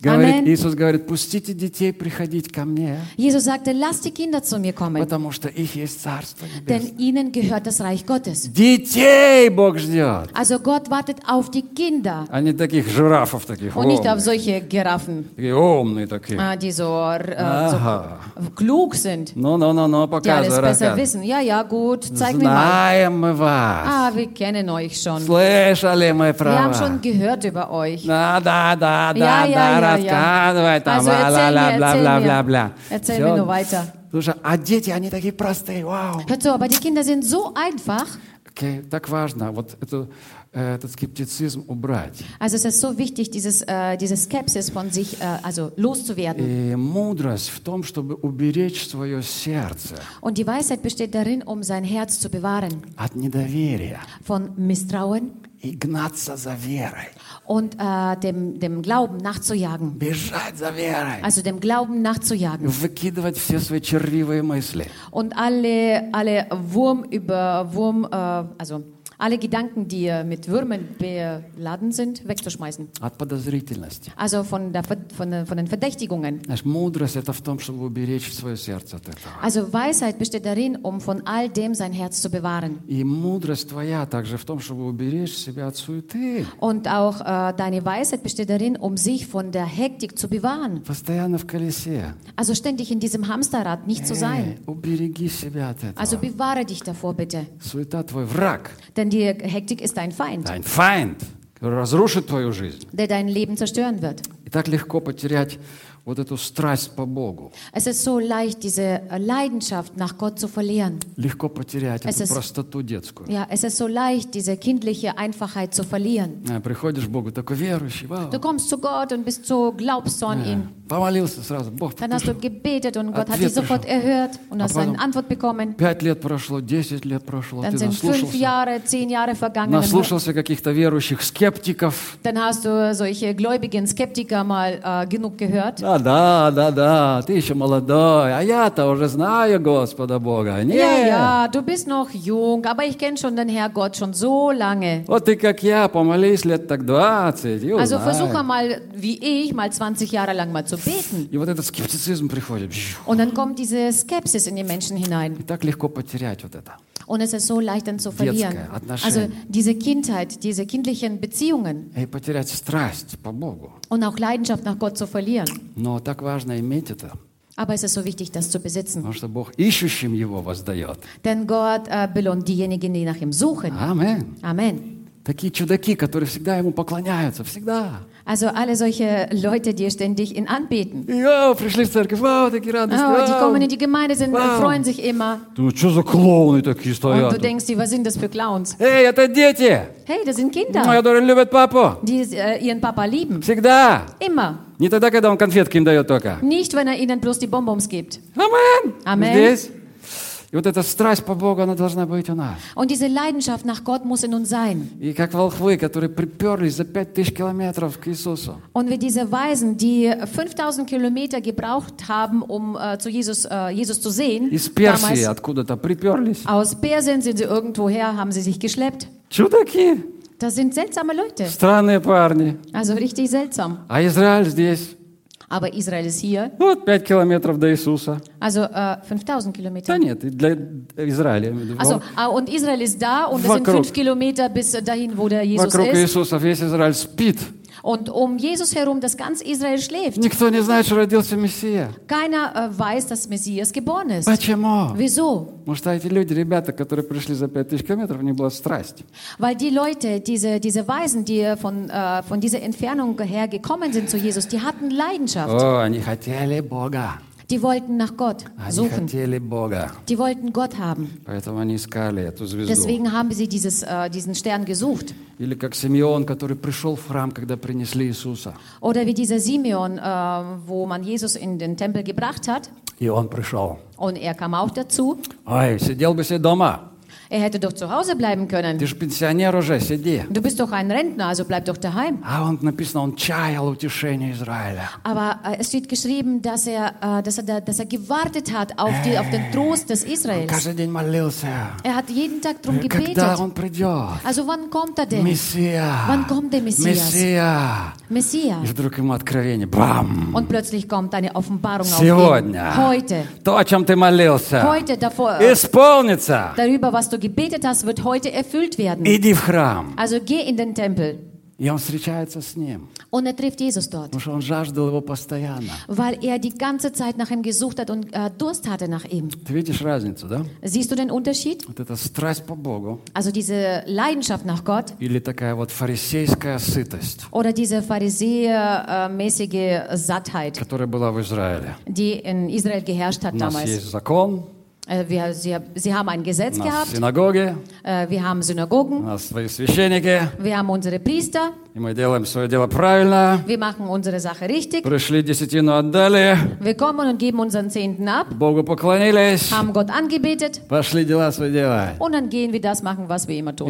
Говорит, Амен. Иисус говорит, пустите детей приходить ко мне, Jesus sagte, lasst die Kinder zu mir kommen, потому что их есть Царство Небесное. denn ihnen gehört das Reich Gottes. Детей Бог ждет, Also Gott wartet auf die Kinder а не таких жирафов таких, und nicht auf умных, solche Giraffen, такие умные такие. äh, die so, äh, Ага. so klug sind, Ну, ну, ну, ну, die alles показывай, besser рассказывай. wissen. Ja, ja, gut, zeig mir mal. Знаем мы вас. Ah, wir kennen euch schon. Слышали мы про Wir haben вас. schon gehört über euch. Да, да, да, Ja, да, ja, да, ja, рассказывай там, Also ла, ла, erzähl ла, mir, бла, erzähl бла, mir. бла, бла. Erzähl Всё. mir nur weiter. Слушай, а дети, они такие простые, вау. Hört zu, aber die Kinder sind so einfach. Окей, так важно вот эту, э, этот скептицизм убрать. Also es ist so wichtig, dieses, äh, diese Skepsis von sich äh, also loszuwerden. И мудрость в том, чтобы уберечь свое сердце Und die Weisheit besteht darin, um sein Herz zu bewahren от недоверия von Misstrauen и гнаться за верой, und äh, dem, dem Glauben nachzujagen. бежать за верой, Also dem Glauben nachzujagen. выкидывать все свои червивые мысли. Und alle, alle Wurm über Wurm, äh, also alle Gedanken, die äh, mit Würmern beladen sind, wegzuschmeißen. от подозрительности. Also von, der, Ver- von, der- von den Verdächtigungen. Знаешь, мудрость это в том, чтобы уберечь свое сердце от этого. Also Weisheit besteht darin, um von all dem sein Herz zu bewahren. И мудрость твоя также в том, чтобы уберечь себя от суеты. Und auch äh, deine Weisheit besteht darin, um sich von der Hektik zu bewahren. Постоянно в колесе. Also ständig in diesem Hamsterrad nicht zu sein. Эй, убереги себя от этого. Also bewahre dich davor bitte. Суета твой враг, Denn die Hektik ist dein Feind, dein Feind, который разрушит твою жизнь. der dein Leben zerstören wird. И так легко потерять вот эту страсть по Богу. Es ist so leicht, diese Leidenschaft nach Gott zu verlieren. Легко потерять Es эту ist- простоту детскую. Ja, es ist so leicht, diese kindliche Einfachheit zu verlieren. А, Приходишь к Богу такой верующий, вау. Du kommst zu Gott und bist so, glaubst so an ihn. Помолился сразу, Бог Dann hast du gebetet und Gott hat Ответ dich sofort erhört und hast потом- eine Antwort bekommen. Пять лет прошло, десять lет прошло, Dann ты sind fünf наслушался, Jahre, zehn Jahre vergangen. Dann, наслушался каких-то верующих скептиков. dann hast du solche gläubigen Skeptiker mal äh, genug gehört. Да, да, да, да, ты еще молодой, а я-то уже знаю Господа Бога. Ja, Не, ja, du bist noch jung, aber ich kenne schon den Herrgott schon so lange. вот ты как я, помолись лет так 20, и Also versuche mal, wie ich, mal 20 Jahre lang mal zu beten. И вот этот скептицизм приходит. Und dann kommt diese Skepsis in die Menschen hinein. И так легко потерять вот это. Und es ist so leicht dann zu verlieren. Детское отношение. Also diese Kindheit, diese kindlichen Beziehungen И потерять страсть по Богу. und auch Leidenschaft nach Gott zu verlieren. Но так важно иметь это, Aber es ist so wichtig, das zu besitzen. потому что Бог ищущим Его воздает. Denn Gott äh, belohnt diejenigen, die nach ihm suchen. Аминь. Amen. Такие чудаки, которые всегда Ему поклоняются, всегда. Also alle solche Leute, die ständig ihn anbeten. И, о, пришли в церковь, вау, такие радостные. Oh, die вау. kommen in die Gemeinde, sind, äh, Wow. freuen sich immer. Думаю, что за клоуны такие Und стоят? du тут? denkst dir, was sind das für Clowns? Эй, это дети, Hey, das sind ну, Kinder, которые любят папу. die äh, ihren Papa lieben. Всегда. Immer. Не тогда, когда он конфетки им дает только. Nicht, wenn er ihnen bloß die Bonbons gibt. Амен. Амен. Здесь. И вот эта страсть по Богу, она должна быть у нас. Und diese Leidenschaft nach Gott muss in uns sein. И как волхвы, которые приперлись за пять тысяч километров к Иисусу. Und wie diese Weisen, die 5000 Kilometer gebraucht haben, um äh, zu Jesus, äh, Jesus zu sehen, Из Персии откуда-то приперлись. aus Persien sind sie irgendwo her, haben sie sich geschleppt. Чудаки. Das sind seltsame Leute, Странные парни. also richtig seltsam. А Израиль здесь. Aber Israel ist hier, Вот пять километров до Иисуса. also äh, 5000 Kilometer. Да нет, для Израиля. Also, ah, und Israel ist da und es sind Вокруг. fünf Kilometer bis dahin, wo der Jesus Вокруг ist. Иисуса весь Израиль спит. Und um Jesus herum das ganze Israel schläft. Никто не знает, что родился Мессия. Keiner äh, weiß, dass Messias geboren ist. Почему? Wieso? Потому что эти люди, ребята, которые пришли за пять тысяч километров, у них была страсть. Weil die Leute, diese, diese Weisen, die von, äh, von dieser Entfernung her gekommen sind zu Jesus, die hatten Leidenschaft. О, они хотели Бога. Die wollten nach Gott Они suchen. хотели Бога. Die wollten Gott haben. Поэтому они искали эту звезду. Deswegen haben sie dieses, äh, diesen Stern gesucht. Или как Симеон, который пришел в храм, когда принесли Иисуса. Oder wie dieser Simeon, äh, wo man Jesus in den Tempel gebracht hat. И он пришел. Und er kam auch dazu. Ой, сидел бы себе дома. Er hätte doch zu Hause bleiben können. Ты же пенсионер уже, сиди. Du bist doch ein Rentner, also bleib doch daheim. А он написано, он чаял утешение Израиля. Aber äh, es steht geschrieben, dass er, äh, dass er, da, dass er gewartet hat auf, die, auf den Trost des Он Israels. каждый день молился. Er hat jeden Tag darum Когда gebetet. он придет? Also wann kommt er denn? Мессия. Wann kommt der Messias? Мессия. Messias. И вдруг ему откровение. Бам! Und plötzlich kommt eine Offenbarung auf Сегодня. ihn. Heute. То, о чем ты молился, Heute davor, äh, исполнится. darüber, was du gebetet hast, wird heute erfüllt werden. Иди в храм. Also geh in den Tempel. И он встречается с ним. Und er trifft Jesus dort. Потому что он жаждал его постоянно. Weil er die ganze Zeit nach ihm gesucht hat und äh, Durst hatte nach ihm. Ты видишь разницу, да? Siehst du den Unterschied? Вот эта страсть по Богу Also diese Leidenschaft nach Gott или такая вот фарисейская сытость, oder diese pharisäermäßige Sattheit, которая была в Израиле. die in Israel geherrscht hat У нас damals. есть закон, Äh, Äh, wir, sie, sie, haben ein Gesetz gehabt. Synagoge. Äh, wir haben Synagogen. Wir haben unsere Priester. Wir machen unsere Sache richtig. Wir kommen und geben unseren Zehnten ab. Haben Gott angebetet. Und dann gehen wir das machen, was wir immer tun.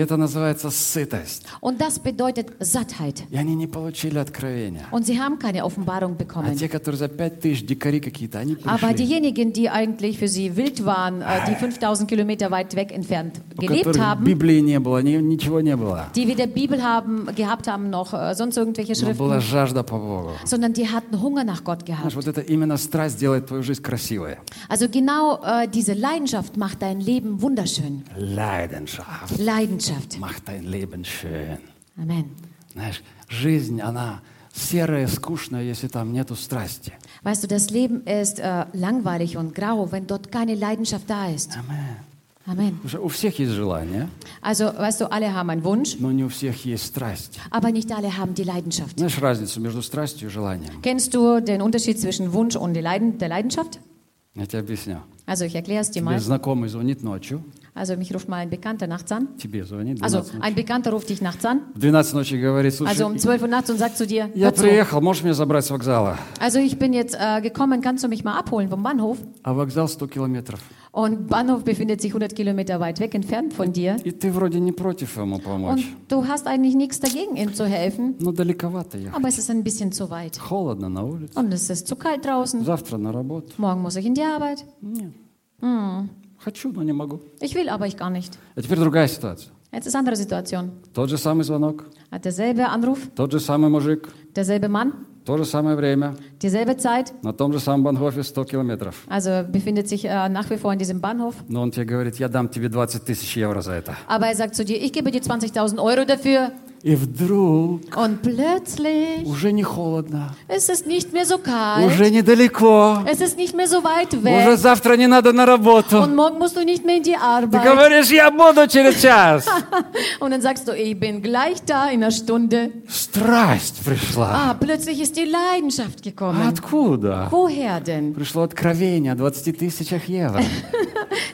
Und das bedeutet Sattheit. Und sie haben keine Offenbarung bekommen. Aber diejenigen, die eigentlich für sie wild waren, äh, die 5000 Kilometer weit weg entfernt gelebt haben, die weder Bibel haben, gehabt haben, noch äh, sonst irgendwelche Но была Schriften, жажда по Богу. sondern die hatten Hunger nach Gott Знаешь, gehabt. вот это именно страсть делает твою жизнь красивой. Also genau äh, diese Leidenschaft macht dein Leben wunderschön. Leidenschaft Leidenschaft. macht dein Leben schön. Amen. Знаешь, жизнь, она серая, скучная, если там нету страсти. Weißt du, das Leben ist äh, langweilig und grau, wenn dort keine Leidenschaft da ist. Amen. Amen. Потому что у всех есть желание, Also, weißt du, alle haben einen Wunsch, но не у всех есть страсть. aber nicht alle haben die Leidenschaft. Знаешь разницу между страстью и желанием? Kennst du den Unterschied zwischen Wunsch und die Leiden, der Leidenschaft? Я тебе объясню. Also, ich erkläre es dir Тебе mal. знакомый звонит ночью, Also mich ruft mal ein Bekannter nachts an. тебе звонит, 12 Also ночи. ein Bekannter ruft dich nachts an. В 12 ночи говорит, слушай, Also um 12 Uhr nachts und sagt zu dir, я hör zu, приехал, можешь меня забрать с вокзала? also ich bin jetzt äh, gekommen, kannst du mich mal abholen vom Bahnhof? А вокзал 100 километров. Und Bahnhof befindet sich 100 Kilometer weit weg entfernt von dir. И ты вроде не против ему Und помочь. du hast eigentlich nichts dagegen, ihm zu helfen. Но далековато ехать. Aber es ist ein bisschen zu weit. Холодно на улице. Und es ist zu kalt draußen. Завтра на работу. Morgen muss ich in die Arbeit. Нет. Хочу, но не могу. Ich will aber ich gar nicht. А теперь другая ситуация. Jetzt ist andere Situation. Тот же самый звонок, Hat derselbe Anruf, тот же самый мужик, derselbe Mann, то же самое время, dieselbe Zeit. на том же самом Банхофе 100 километров. Also befindet sich äh, nach wie vor in diesem Bahnhof. Но он тебе говорит, я дам тебе 20 тысяч евро за это. Aber er sagt zu dir, ich gebe dir 20.000 Euro dafür. И вдруг Und plötzlich уже не холодно, ist es nicht mehr so kalt. уже недалеко, Es ist nicht mehr so weit уже weg. завтра не надо на работу. Und morgen musst du nicht mehr in die Ты Arbeit. говоришь, я буду через час. Und dann sagst du, ich bin gleich da in einer Stunde. Страсть пришла. Ah, plötzlich ist die Leidenschaft gekommen. Откуда? Woher denn? Пришло откровение о 20 тысячах евро.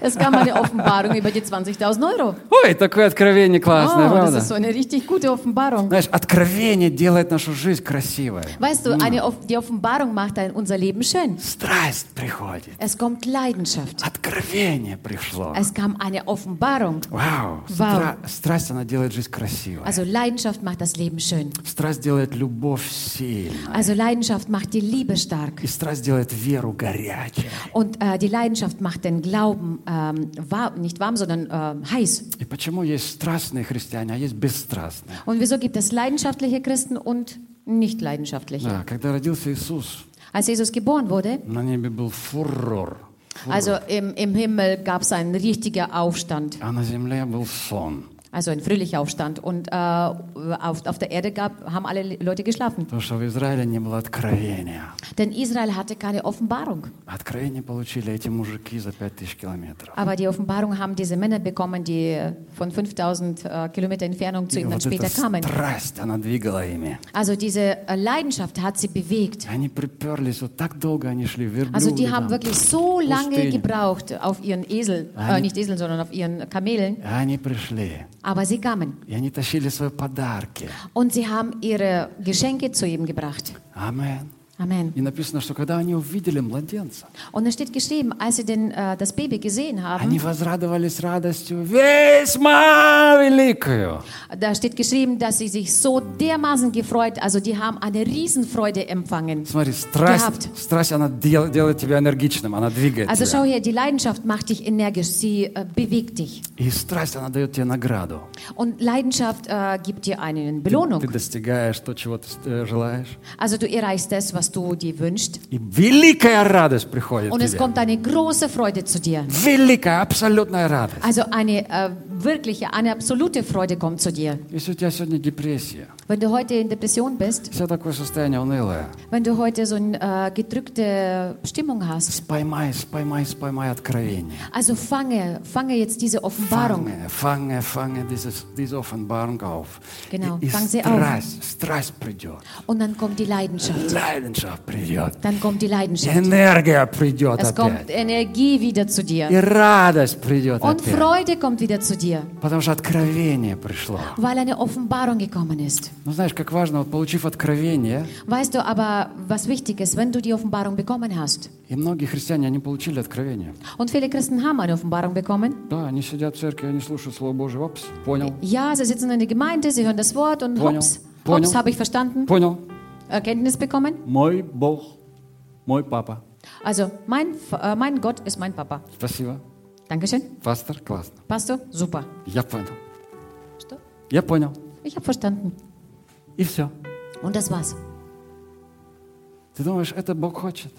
Es kam eine Offenbarung über die 20.000 Euro. Ой, такое откровение классное, Oh, das правда? ist so eine richtig gute Offenbarung. Знаешь, откровение делает нашу жизнь красивой. Weißt du, eine, Off- die Offenbarung macht ein, unser Leben schön. Страсть приходит. Es kommt Leidenschaft. Откровение пришло. Es kam eine Offenbarung. Вау. Стра- Страсть, она делает жизнь красивой. Also Leidenschaft macht das Leben schön. Страсть делает любовь сильной. Also Leidenschaft macht die Liebe stark. И страсть делает веру горячей. Und äh, die Leidenschaft macht den Glauben ähm, warm, nicht warm, sondern ähm, heiß. И почему есть страстные христиане, а есть бесстрастные? Und wieso gibt es leidenschaftliche Christen und nicht leidenschaftliche? Да, когда родился Иисус, Als Jesus geboren wurde, на небе был фурор, also im, im Himmel gab es einen richtigen Aufstand, а на земле был сон. Also ein fröhlicher Aufstand. Und äh, auf, auf, der Erde gab, haben alle Leute geschlafen. Denn Israel hatte keine Offenbarung. Aber die Offenbarung haben diese Männer bekommen, die von 5000 äh, Kilometer Entfernung zu ihnen später kamen. Also diese äh, Leidenschaft hat sie bewegt. Also die haben wirklich so lange gebraucht auf ihren Esel, äh, nicht Esel, sondern auf ihren Kamelen. Aber sie kamen. Und sie haben ihre Geschenke zu ihm gebracht. Amen. Amen. И написано, что когда они увидели младенца, Und es steht geschrieben, als sie den, äh, das Baby gesehen они haben, возрадовались радостью весьма великую. da steht geschrieben, dass sie sich so dermaßen gefreut, also die haben eine Riesenfreude empfangen. Смотри, страсть, Gehabt. страсть она дел- делает тебя энергичным, она двигает Also schau тебя. her, die Leidenschaft macht dich energisch, sie äh, bewegt dich. И страсть, она дает тебе награду. Und Leidenschaft äh, gibt dir eine Ты, Belohnung. ты достигаешь то, чего ты э, желаешь. Also du erreichst das, was du dir wünschst. И великая радость приходит Und к es тебе. kommt eine große Freude zu dir. Великая, абсолютная радость. Also eine äh, wirkliche, eine absolute Freude kommt zu dir. Если у тебя сегодня депрессия, Wenn du heute in Depression bist, все такое состояние унылое, wenn du heute so eine äh, gedrückte Stimmung hast, споймай, споймай, споймай откровение. also fange, fange jetzt diese Offenbarung. Fange, fange, fange dieses, diese Offenbarung auf. Genau, и, и fang sie auf. страсть, страсть придет. Und dann kommt die Leidenschaft. Leidenschaft придет. Dann kommt die Leidenschaft. Энергия придет Es kommt опять. Energie wieder zu И dir. радость придет Und опять. Freude kommt wieder zu dir, Потому что откровение пришло. weil eine Offenbarung gekommen ist. Ну, знаешь, как важно, вот получив откровение, Weißt du aber, was wichtig ist, wenn du die Offenbarung bekommen hast? и многие христиане, они получили откровение. Und viele Christen haben eine Offenbarung bekommen. Да, они сидят в церкви, они слушают Слово Божие. Опс, понял, Ja, sie sitzen in der Gemeinde, sie hören das Wort und Понял. hops, Понял. hops, habe ich verstanden, понял. Erkenntnis bekommen. Мой Бог, мой папа. Also, mein, äh, mein Gott ist mein Papa. Спасибо. Dankeschön. Пастор, классно. Pastor, super. Я понял. Что? Я понял. Ich habe verstanden. И все. Und das war's. Ты думаешь, это Бог хочет?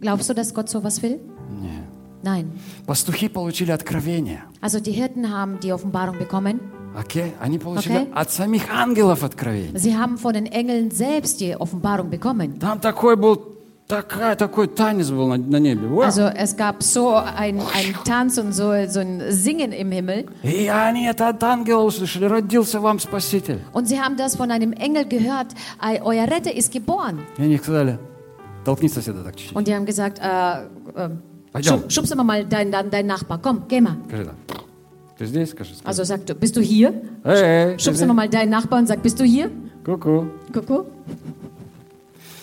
Glaubst du, dass Gott sowas will? Нет. Nein. Пастухи получили откровение. Also die Hirten haben die Offenbarung bekommen. Окей? Они получили Окей. от самих ангелов откровение. Sie haben von den Engeln selbst die Offenbarung bekommen. Там такой был, такая, такой танец был на, на небе. Вау. Also es gab so ein, ein Tanz und so, so ein Singen im Himmel. И они это от ангела услышали. Родился вам Спаситель. Und sie haben das von einem Engel gehört. "Ei, Euer Retter ist geboren. И они сказали, толкни соседа так чуть-чуть. Und die haben gesagt, äh, äh, Пойдем. schub, schubst mal mal deinen dein, dein Nachbar. Komm, geh mal. Скажи, да. Ты здесь, скажи? скажи. Also sag, du, bist du hier? Эй, эй, ты Schubst du здесь? nochmal deinen Nachbarn und sag, bist du hier? Ку-ку. Kuckuck.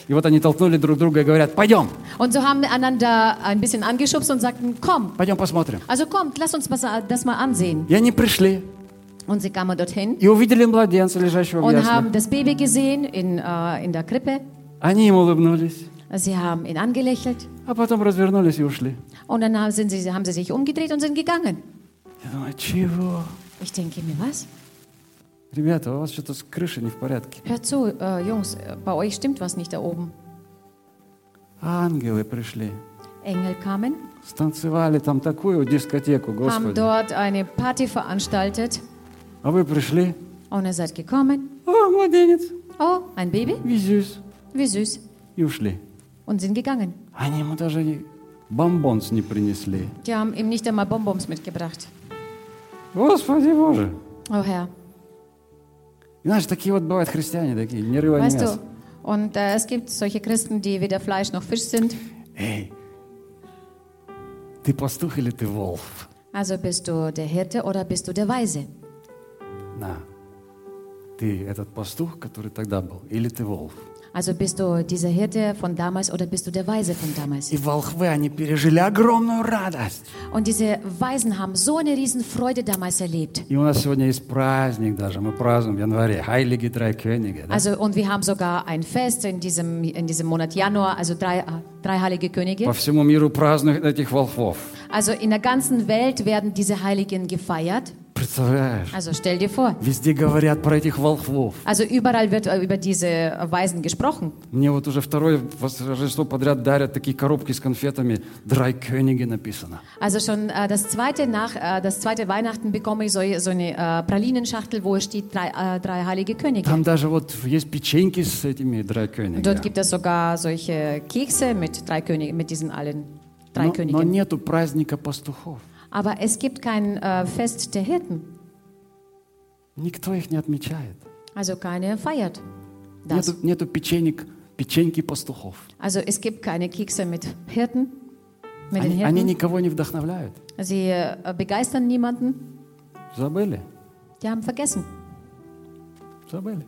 И вот они толкнули друг друга и говорят, пойдем, Und so haben wir einander ein bisschen angeschubst und sagten, komm, пойдем посмотрим. also kommt, lass uns was, das mal ansehen. И они пришли Und sie kamen dorthin и увидели младенца, лежащего в und яслях. haben das Baby gesehen in, äh, in der Krippe. Они им улыбнулись, Sie haben ihn angelächelt а потом развернулись и ушли. und dann haben, sind sie, haben sie sich umgedreht und sind gegangen. Я думаю, чего? Ich denke mir, was? Ребята, у вас что-то с крышей не в порядке. Hört zu, äh, Jungs, äh, bei euch stimmt was nicht da oben. Ангелы пришли, Engel kamen, станцевали там такую дискотеку, haben Господи. dort eine Party veranstaltet А вы пришли, und ihr seid gekommen. о, младенец, Oh, ein Baby? везюсь, Wie süß. и ушли. Und sind gegangen. Они ему даже и бомбонс не принесли. Die haben ihm nicht einmal Bonbons mitgebracht. Господи Боже. Oh Herr, И знаешь, такие вот бывают христиане, такие, не рыба, не weißt мясо. du, und äh, es gibt solche Christen, die weder Fleisch noch Fisch sind. Эй, ты пастух или ты волк? Also bist du der Hirte oder bist du der Weise? На. Ты этот пастух, который тогда был, или ты волк? Also bist du dieser Hirte von damals oder bist du der Weise von damals? И волхвы, они пережили огромную радость. Und diese Weisen haben so eine riesen Freude damals erlebt. И у нас сегодня есть праздник даже, мы празднуем в январе, Хайлиги Трайкёниге. Да? Also, und wir haben sogar ein Fest in diesem, in diesem Monat Januar, also drei, äh, drei heilige Könige. По всему миру празднуют этих волхвов. Also in der ganzen Welt werden diese Heiligen gefeiert. Представляешь? Also stell dir vor. Везде говорят про этих волхвов. Also überall wird äh, über diese Weisen gesprochen. Мне вот уже второе Рождество подряд дарят такие коробки с конфетами. Драйкёниги написано. Also schon äh, das, zweite nach, äh, das zweite Weihnachten bekomme ich so, so eine äh, Pralinenschachtel, wo steht drei, äh, drei heilige Könige. Там даже вот есть печеньки с этими Und dort драйкёнигами. gibt es sogar solche Kekse mit drei Königen, mit diesen allen drei Но, но Königen. нету праздника пастухов. Aber es gibt kein äh, Fest der Hirten. Никто их не отмечает. Also keine feiert das. Нету, нету печенек, печеньки пастухов. Also es gibt keine Kekse mit Hirten, mit den Они, они Hirten. никого не вдохновляют. Sie äh, begeistern niemanden. Забыли? Die haben vergessen. Забыли.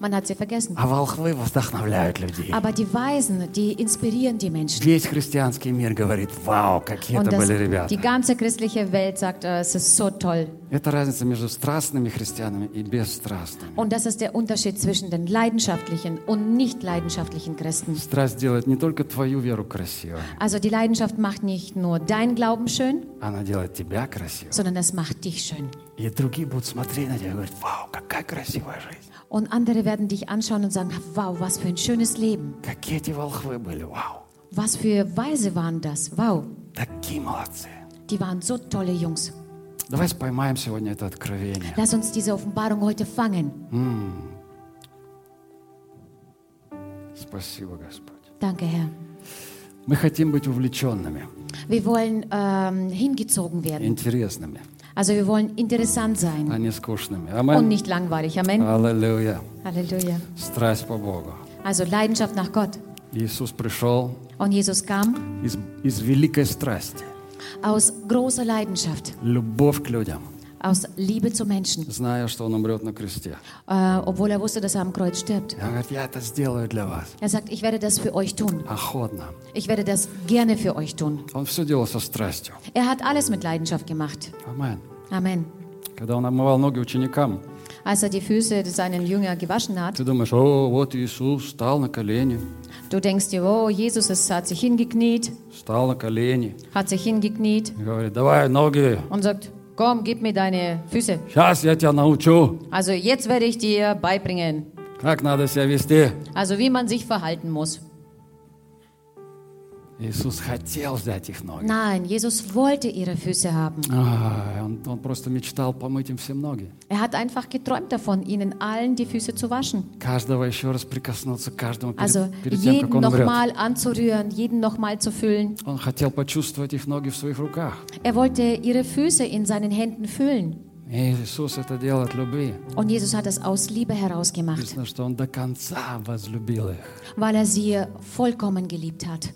Man hat sie vergessen. А волхвы вдохновляют людей. Aber die Weisen, die inspirieren die Menschen. Весь христианский мир говорит, вау, какие Und это das, были die ребята. ganze christliche Welt sagt, äh, es ist so toll. Это разница между страстными христианами и бесстрастными. Und das ist der Unterschied zwischen den leidenschaftlichen und nicht leidenschaftlichen Christen. Страсть делает не только твою веру красивой, Also die Leidenschaft macht nicht nur deinen Glauben schön, она делает тебя красивой. sondern es macht dich schön. И другие будут смотреть на тебя и говорить, вау, какая красивая жизнь. Und andere werden dich anschauen und sagen, wow, was für ein schönes Leben. Какие эти волхвы были, вау. Was für Weise waren das. Wow, Такие молодцы. die waren so tolle Jungs. Давайте поймаем сегодня это откровение. Lass uns diese Offenbarung heute fangen. Спасибо, Господь. Danke, Herr. Мы хотим быть увлеченными, Wir wollen ähm, hingezogen werden. интересными, Also wir wollen interessant sein а не скучными. und Амен. nicht langweilig. Amen. Аллилуйя. Halleluja. Страсть по Богу. Also Leidenschaft nach Gott. Иисус пришел Und Jesus kam из, из великой страсти, aus großer Leidenschaft, любовь к людям, aus Liebe zu Menschen, зная, что Он умрет на кресте. äh, obwohl er wusste, dass er am Kreuz stirbt. И Он говорит, я это сделаю для вас. Er sagt, ich werde das für euch tun. Охотно. Ich werde das gerne für euch tun. Он все делал со страстью. Er hat alles mit Leidenschaft gemacht. Амен. Amen. Когда Он омывал ноги ученикам, Als er die Füße seinen Jünger gewaschen hat, ты думаешь, о, вот Иисус встал на колени, du denkst dir, oh, Jesus ist, hat sich hingekniet, встал на колени hat sich hingekniet и говорит, давай ноги, und sagt, komm, gib mir deine Füße. сейчас я тебя научу, Also jetzt werde ich dir beibringen, как надо себя вести. also wie man sich verhalten muss. Иисус хотел взять их ноги. Nein, Jesus wollte ihre Füße haben. А, Он, он просто мечтал помыть им все ноги. Er hat einfach geträumt davon, ihnen allen die Füße zu waschen. Каждого еще раз прикоснуться к каждому перед, Also перед тем, как jeden он умрет. nochmal anzurühren, jeden nochmal zu füllen. Он хотел почувствовать их ноги в своих руках. Er wollte ihre Füße in seinen Händen füllen. И Иисус это делал от любви. Und Jesus hat es aus Liebe herausgemacht, Написано, что Он до конца возлюбил их. weil er sie vollkommen geliebt hat.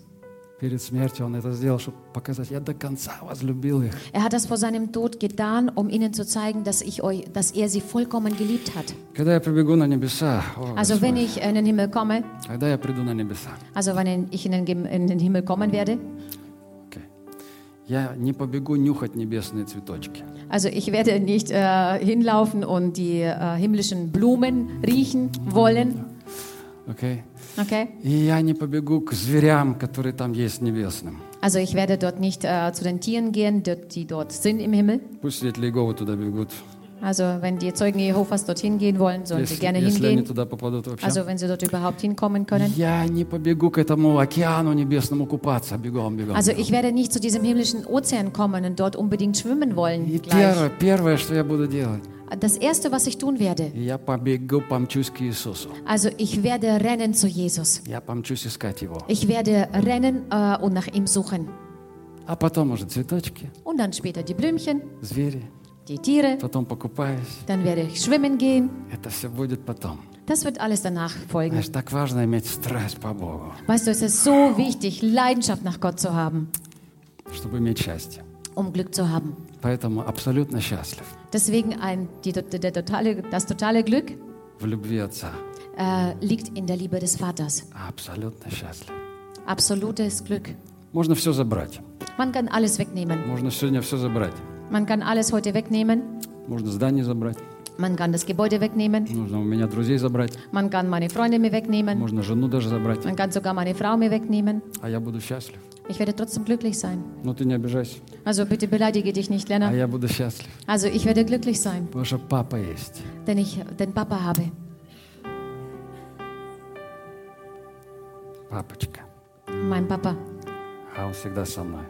перед смертью Он это сделал, чтобы показать, я до конца возлюбил их. Er hat das vor seinem Tod getan, um ihnen zu zeigen, dass, ich euch, dass er sie vollkommen geliebt hat. Когда я прибегу на небеса, о, Also wenn ich in den Himmel komme, когда я приду на небеса, also wenn ich in den, Gem- in den Himmel kommen werde, окей, я не побегу нюхать небесные цветочки. also ich werde nicht äh, hinlaufen und die äh, himmlischen Blumen riechen wollen, Окей? okay? И я не побегу к зверям, которые там есть небесным. Also ich werde dort nicht äh, zu den Tieren gehen, dort, die dort sind im Himmel. Пусть свидетели Иеговы туда бегут. Also wenn die Zeugen Jehovas dorthin gehen wollen, sollen sie Если, gerne если они hingehen. туда попадут вообще. Also wenn sie dort überhaupt hinkommen können. Я не побегу к этому океану небесному купаться. Бегом, бегом. Also бегом. ich werde nicht zu diesem himmlischen Ozean kommen und dort unbedingt schwimmen wollen. И Gleich. первое, первое, что я буду делать, Das Erste, was ich tun werde, я побегу, помчусь к Иисусу. also ich werde rennen zu Jesus. Я помчусь искать Его. Ich werde rennen äh, und nach ihm suchen. А потом уже цветочки, Und dann später die Blümchen, звери, die Tiere, потом покупаюсь. dann werde ich schwimmen gehen. Это все будет потом. Das wird alles danach folgen. Знаешь, так важно иметь страсть по Богу, Weißt du, es ist so wichtig, Leidenschaft nach Gott zu haben, чтобы иметь счастье. um Glück zu haben. Поэтому абсолютно счастлив Deswegen ein, die, der totale, das totale Glück в любви Отца. äh, liegt in der Liebe des Vaters. Абсолютно счастлив. Absolutes Glück. Можно все забрать. Man kann alles wegnehmen. Можно сегодня все забрать. Man kann alles heute wegnehmen. Можно здание забрать. Man kann das Gebäude wegnehmen. Нужно у меня друзей забрать. Man kann meine Freunde mir wegnehmen. Можно жену даже забрать. Man kann sogar meine Frau mir wegnehmen. А я буду счастлив. Ich werde trotzdem glücklich sein. Но ты не обижайся. Also bitte beleidige dich nicht, А Lennart. я буду счастлив. Also ich werde glücklich sein, Потому что папа есть. denn ich den Papa habe. Папочка. Mein Papa. А он всегда со мной.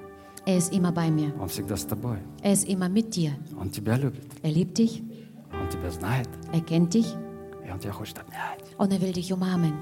Er ist immer bei mir. Он всегда с тобой. Er ist immer mit dir. Он тебя любит. Er liebt dich. Он тебя знает. Er kennt dich. И он тебя хочет обнять. Und er will dich umarmen.